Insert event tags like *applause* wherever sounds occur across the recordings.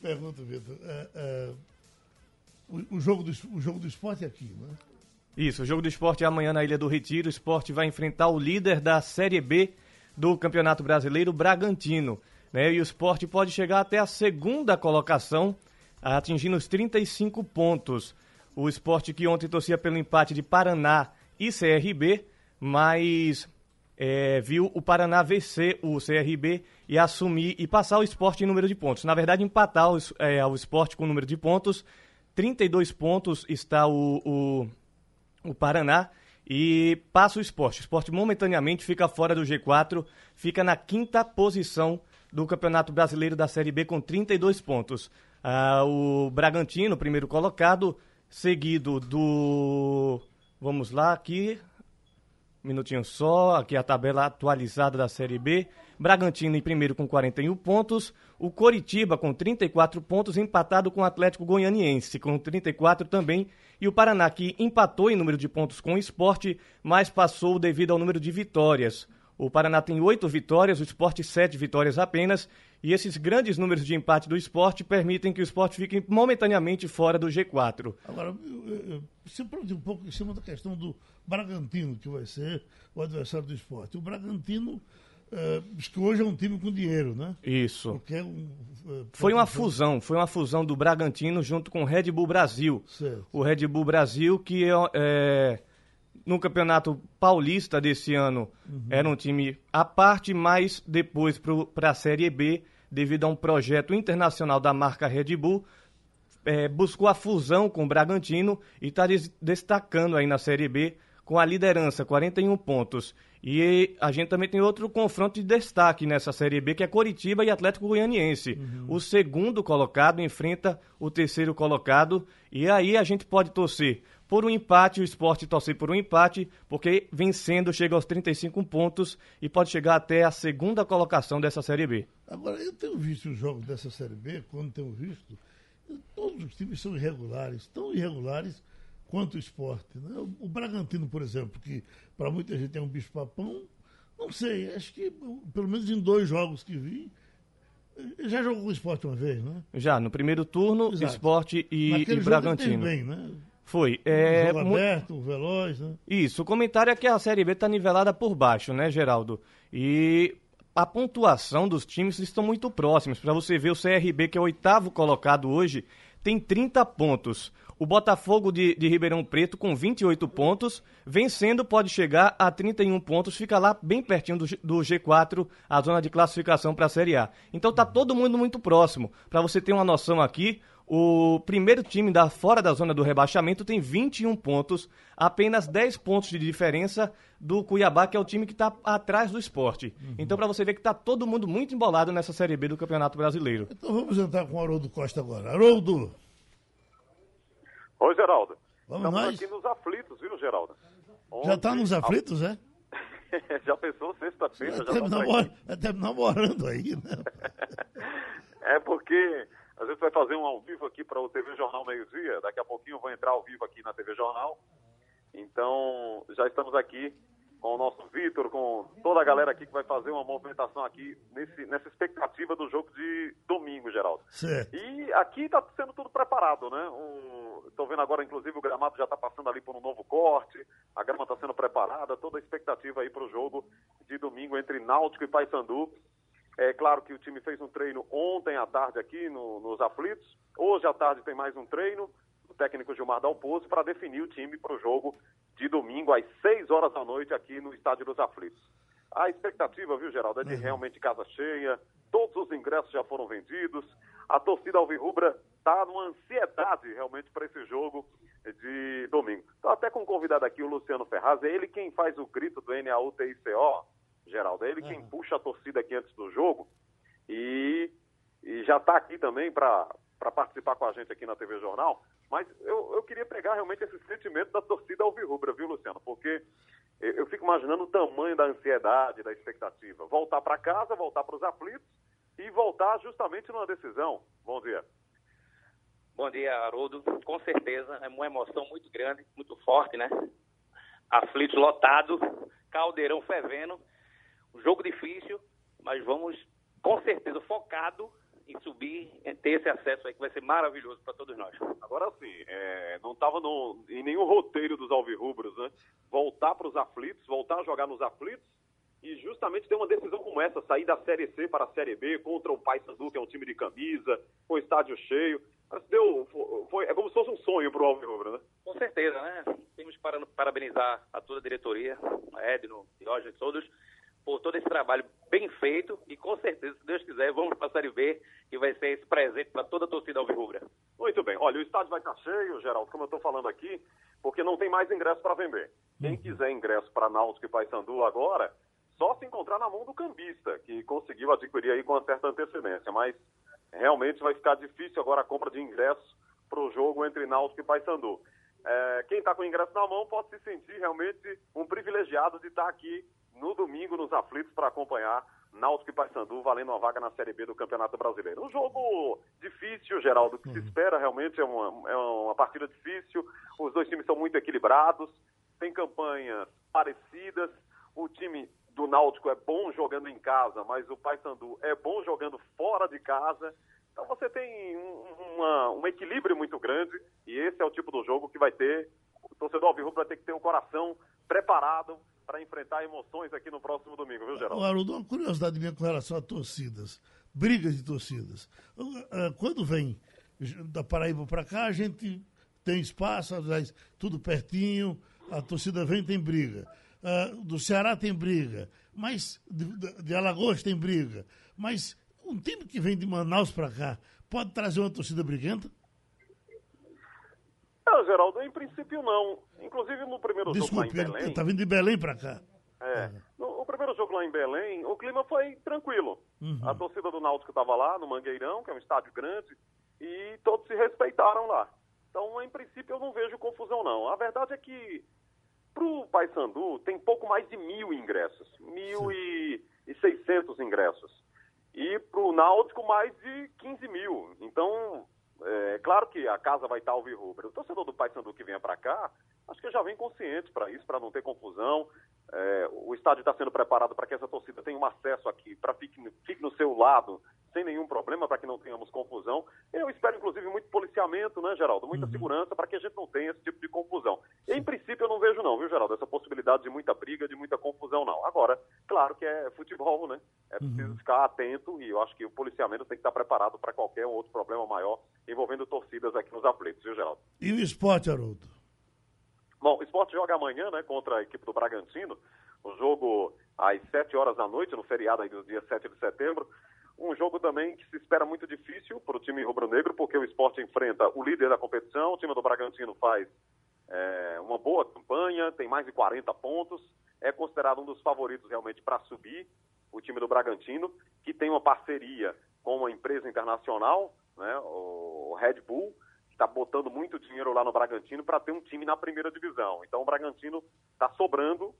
pergunto, Vitor. É, é, o, o, jogo do, o jogo do esporte é aqui, né? Isso, o jogo do esporte é amanhã na Ilha do Retiro. O esporte vai enfrentar o líder da Série B do Campeonato Brasileiro, Bragantino. Né? E o esporte pode chegar até a segunda colocação, atingindo os 35 pontos. O esporte que ontem torcia pelo empate de Paraná e CRB, mas é, viu o Paraná vencer o CRB e assumir e passar o esporte em número de pontos. Na verdade, empatar o, é, o esporte com o número de pontos. 32 pontos está o, o, o Paraná e passa o esporte. O esporte momentaneamente fica fora do G4, fica na quinta posição do Campeonato Brasileiro da Série B com 32 pontos. Ah, o Bragantino, primeiro colocado, seguido do. Vamos lá, aqui. Minutinho só, aqui a tabela atualizada da Série B. Bragantino em primeiro com 41 pontos. O Coritiba com 34 pontos, empatado com o Atlético Goianiense, com 34 também. E o Paraná, que empatou em número de pontos com o esporte, mas passou devido ao número de vitórias. O Paraná tem oito vitórias, o esporte sete vitórias apenas. E esses grandes números de empate do esporte permitem que o esporte fique momentaneamente fora do G4. Agora, se um pouco em cima da questão do Bragantino, que vai ser o adversário do esporte. O Bragantino Uh, que hoje é um time com dinheiro, né? Isso. É um, uh, foi uma fusão, foi uma fusão do Bragantino junto com o Red Bull Brasil. Certo. O Red Bull Brasil, que é, é no Campeonato Paulista desse ano uhum. era um time à parte, mas depois para a Série B, devido a um projeto internacional da marca Red Bull, é, buscou a fusão com o Bragantino e está destacando aí na Série B com a liderança, 41 pontos. E a gente também tem outro confronto de destaque nessa Série B, que é Coritiba e Atlético Goianiense. Uhum. O segundo colocado enfrenta o terceiro colocado, e aí a gente pode torcer por um empate, o esporte torcer por um empate, porque vencendo chega aos 35 pontos e pode chegar até a segunda colocação dessa Série B. Agora, eu tenho visto os jogos dessa Série B, quando tenho visto, todos os times são irregulares, tão irregulares quanto o esporte. Né? O, Bragantino, por exemplo, que para muita gente é um bicho-papão, não sei, acho que pelo menos em dois jogos que vi, já jogou com o esporte uma vez, né? Já, no primeiro turno, Exato. esporte e, e Bragantino. Bem, né? Foi. É, jogo aberto, veloz, né? Isso, o comentário é que a Série B está nivelada por baixo, né, Geraldo? E a pontuação dos times estão muito próximos. Para você ver, o CRB, que é o oitavo colocado hoje, tem 30 pontos. O Botafogo de, de, Ribeirão Preto, com 28 pontos, vencendo, pode chegar a 31 pontos, fica lá bem pertinho do, do G4, a zona de classificação para a Série A. Então tá todo mundo muito próximo. Para você ter uma noção aqui, o primeiro time da fora da zona do rebaixamento tem 21 pontos, apenas 10 pontos de diferença do Cuiabá, que é o time que está atrás do esporte. Uhum. Então, para você ver que está todo mundo muito embolado nessa Série B do Campeonato Brasileiro. Então vamos entrar com o Haroldo Costa agora. Haroldo! Oi, Geraldo. Vamos Estamos nós? aqui nos aflitos, viu, Geraldo? Ontem, já está nos aflitos, é? *laughs* já pensou sexta-feira? Já está namor... namorando aí, né? *laughs* é porque a gente vai fazer um ao vivo aqui para o TV Jornal Meio Dia. Daqui a pouquinho eu vou entrar ao vivo aqui na TV Jornal. Então, já estamos aqui com o nosso Vitor, com toda a galera aqui que vai fazer uma movimentação aqui nesse, nessa expectativa do jogo de domingo, Geraldo. Certo. E aqui está sendo tudo preparado, né? Estou vendo agora, inclusive, o gramado já está passando ali por um novo corte, a grama está sendo preparada, toda a expectativa aí para o jogo de domingo entre Náutico e Paysandu. É claro que o time fez um treino ontem à tarde aqui no, nos aflitos, hoje à tarde tem mais um treino, o técnico Gilmar Dalpozo, para definir o time para o jogo de domingo às 6 horas da noite aqui no Estádio dos Aflitos. A expectativa, viu, Geraldo, é de uhum. realmente casa cheia, todos os ingressos já foram vendidos, a torcida Alvirrubra está numa ansiedade realmente para esse jogo de domingo. Estou até com um convidado aqui, o Luciano Ferraz, é ele quem faz o grito do NAUTICO, Geraldo, é ele quem uhum. puxa a torcida aqui antes do jogo e, e já está aqui também para participar com a gente aqui na TV Jornal. Mas eu, eu queria pegar realmente esse sentimento da torcida alvirrubra, viu, Luciano? Porque eu, eu fico imaginando o tamanho da ansiedade, da expectativa. Voltar para casa, voltar para os aflitos e voltar justamente numa decisão. Bom dia. Bom dia, Haroldo. Com certeza, é uma emoção muito grande, muito forte, né? Aflitos lotado, caldeirão fervendo. Jogo difícil, mas vamos com certeza focado em subir, em ter esse acesso aí que vai ser maravilhoso para todos nós. Agora sim, é, não estava em nenhum roteiro dos alvirrubros, né? Voltar para os aflitos, voltar a jogar nos aflitos e justamente ter uma decisão como essa, sair da Série C para a Série B contra o Paysandu, que é um time de camisa, com estádio cheio. Mas deu, foi, é como se fosse um sonho para o Alvirrubro, né? Com certeza, né? Temos que parabenizar a toda a diretoria, a Edno, Roger, todos, por todo esse trabalho bem feito e com certeza, se Deus quiser, vamos para a Série B e vai ser esse presente para toda a torcida alvirrubra. Muito bem. Olha, o estádio vai estar cheio, Geraldo, como eu estou falando aqui, porque não tem mais ingresso para vender. Quem uhum. quiser ingresso para Náutico e Paysandu agora, só se encontrar na mão do cambista, que conseguiu adquirir aí com uma certa antecedência. Mas realmente vai ficar difícil agora a compra de ingressos para o jogo entre Náutico e Paysandu. É, quem está com o ingresso na mão pode se sentir realmente um privilegiado de estar tá aqui no domingo nos aflitos para acompanhar Náutico e Paysandu valendo uma vaga na Série B do Campeonato Brasileiro. Um jogo difícil, Geraldo, que se uhum. espera realmente é uma, é uma partida difícil. Os dois times são muito equilibrados, tem campanhas parecidas. O time do Náutico é bom jogando em casa, mas o Paysandu é bom jogando fora de casa. Então você tem um, uma, um equilíbrio muito grande e esse é o tipo do jogo que vai ter. O torcedor Alvirrubro vai ter que ter o coração preparado para enfrentar emoções aqui no próximo domingo, viu, Geraldo? Haroldo, uma curiosidade minha com relação a torcidas, brigas de torcidas. Ah, quando vem da Paraíba para cá, a gente tem espaço, tudo pertinho, a torcida vem tem briga uh, do Ceará tem briga, mas de, Alagoas tem briga. Mas um time que vem de Manaus para cá pode trazer uma torcida briguenta? Não, Geraldo, em princípio não. Inclusive no primeiro Desculpe, jogo lá em Belém. Tá vindo de Belém para cá. É. Ah. No, o primeiro jogo lá em Belém, o clima foi tranquilo. Uhum. A torcida do Náutico estava lá no Mangueirão, que é um estádio grande, e todos se respeitaram lá. Então, em princípio, eu não vejo confusão, não. A verdade é que para o Paysandu, tem pouco mais de mil ingressos, mil e, e seiscentos ingressos. E para o Náutico, mais de 15 mil. Então, é claro que a casa vai estar ao virrubro. O torcedor do Paysandu que venha para cá, acho que já vem consciente para isso, para não ter confusão. É, o estádio está sendo preparado para que essa torcida tenha um acesso aqui, para fique, fique no seu lado, sem nenhum problema, para que não tenhamos confusão. Eu espero, inclusive, muito policiamento, né, Geraldo? Muita uhum. segurança para que a gente não tenha esse tipo de confusão. Em princípio, eu não vejo, não, viu, Geraldo? Essa possibilidade de muita briga, de muita confusão, não. Agora, claro que é futebol, né? É preciso uhum. ficar atento e eu acho que o policiamento tem que estar preparado para qualquer outro problema maior envolvendo torcidas aqui nos aflitos, viu, Geraldo? E o esporte, Haroldo? Bom, o esporte joga amanhã, né, contra a equipe do Bragantino. O jogo às 7 horas da noite, no feriado aí do dia 7 de setembro. Um jogo também que se espera muito difícil para o time rubro-negro, porque o esporte enfrenta o líder da competição. O time do Bragantino faz é, uma boa campanha, tem mais de 40 pontos. É considerado um dos favoritos realmente para subir. O time do Bragantino, que tem uma parceria com uma empresa internacional, né, o Red Bull está botando muito dinheiro lá no Bragantino para ter um time na primeira divisão. Então o Bragantino está sobrando,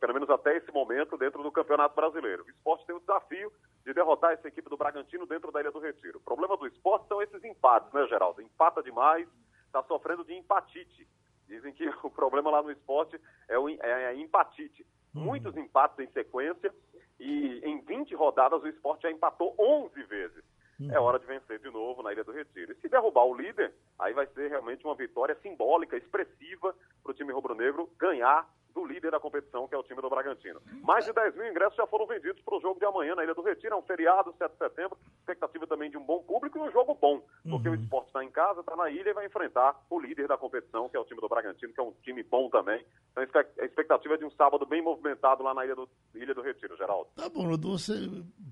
pelo menos até esse momento, dentro do Campeonato Brasileiro. O esporte tem o desafio de derrotar essa equipe do Bragantino dentro da Ilha do Retiro. O problema do esporte são esses empates, né, Geraldo? Empata demais, está sofrendo de empatite. Dizem que *laughs* o problema lá no esporte é, o, é a empatite. Uhum. Muitos empates em sequência e em 20 rodadas o esporte já empatou 11 vezes. Uhum. É hora de vencer de novo na Ilha do Retiro. E se derrubar o líder, aí vai ser realmente uma vitória simbólica, expressiva para o time rubro-negro ganhar do líder da competição, que é o time do Bragantino. Mais de 10 mil ingressos já foram vendidos para o jogo de amanhã na Ilha do Retiro. É um feriado, 7 de setembro. Expectativa também de um bom público e um jogo bom, porque uhum. o esporte está em casa, está na ilha e vai enfrentar o líder da competição, que é o time do Bragantino, que é um time bom também. Então a expectativa é de um sábado bem movimentado lá na Ilha do, Ilha do Retiro, Geraldo. Tá bom, você.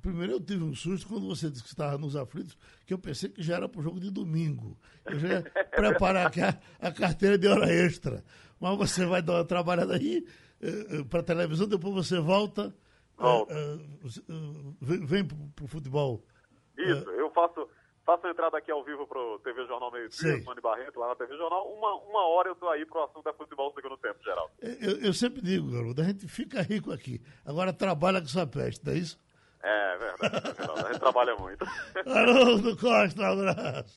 Primeiro eu tive um susto quando você disse que estava nos aflitos, que eu pensei que já era para o jogo de domingo. Eu já ia *laughs* preparar a carteira de hora extra. Mas você vai dar uma trabalhada aí uh, uh, para televisão, depois você volta, uh, vem para o futebol. Isso, eu faço, faço a entrada aqui ao vivo para o TV Jornal Meio Dia, Mani Barreto, lá na TV Jornal. Uma, uma hora eu estou aí para o assunto da futebol no segundo tempo, geral. Eu, eu sempre digo, garoto, a gente fica rico aqui. Agora trabalha com sua peste, não é isso? É, verdade. a gente trabalha muito. *laughs* Haroldo Costa, um abraço.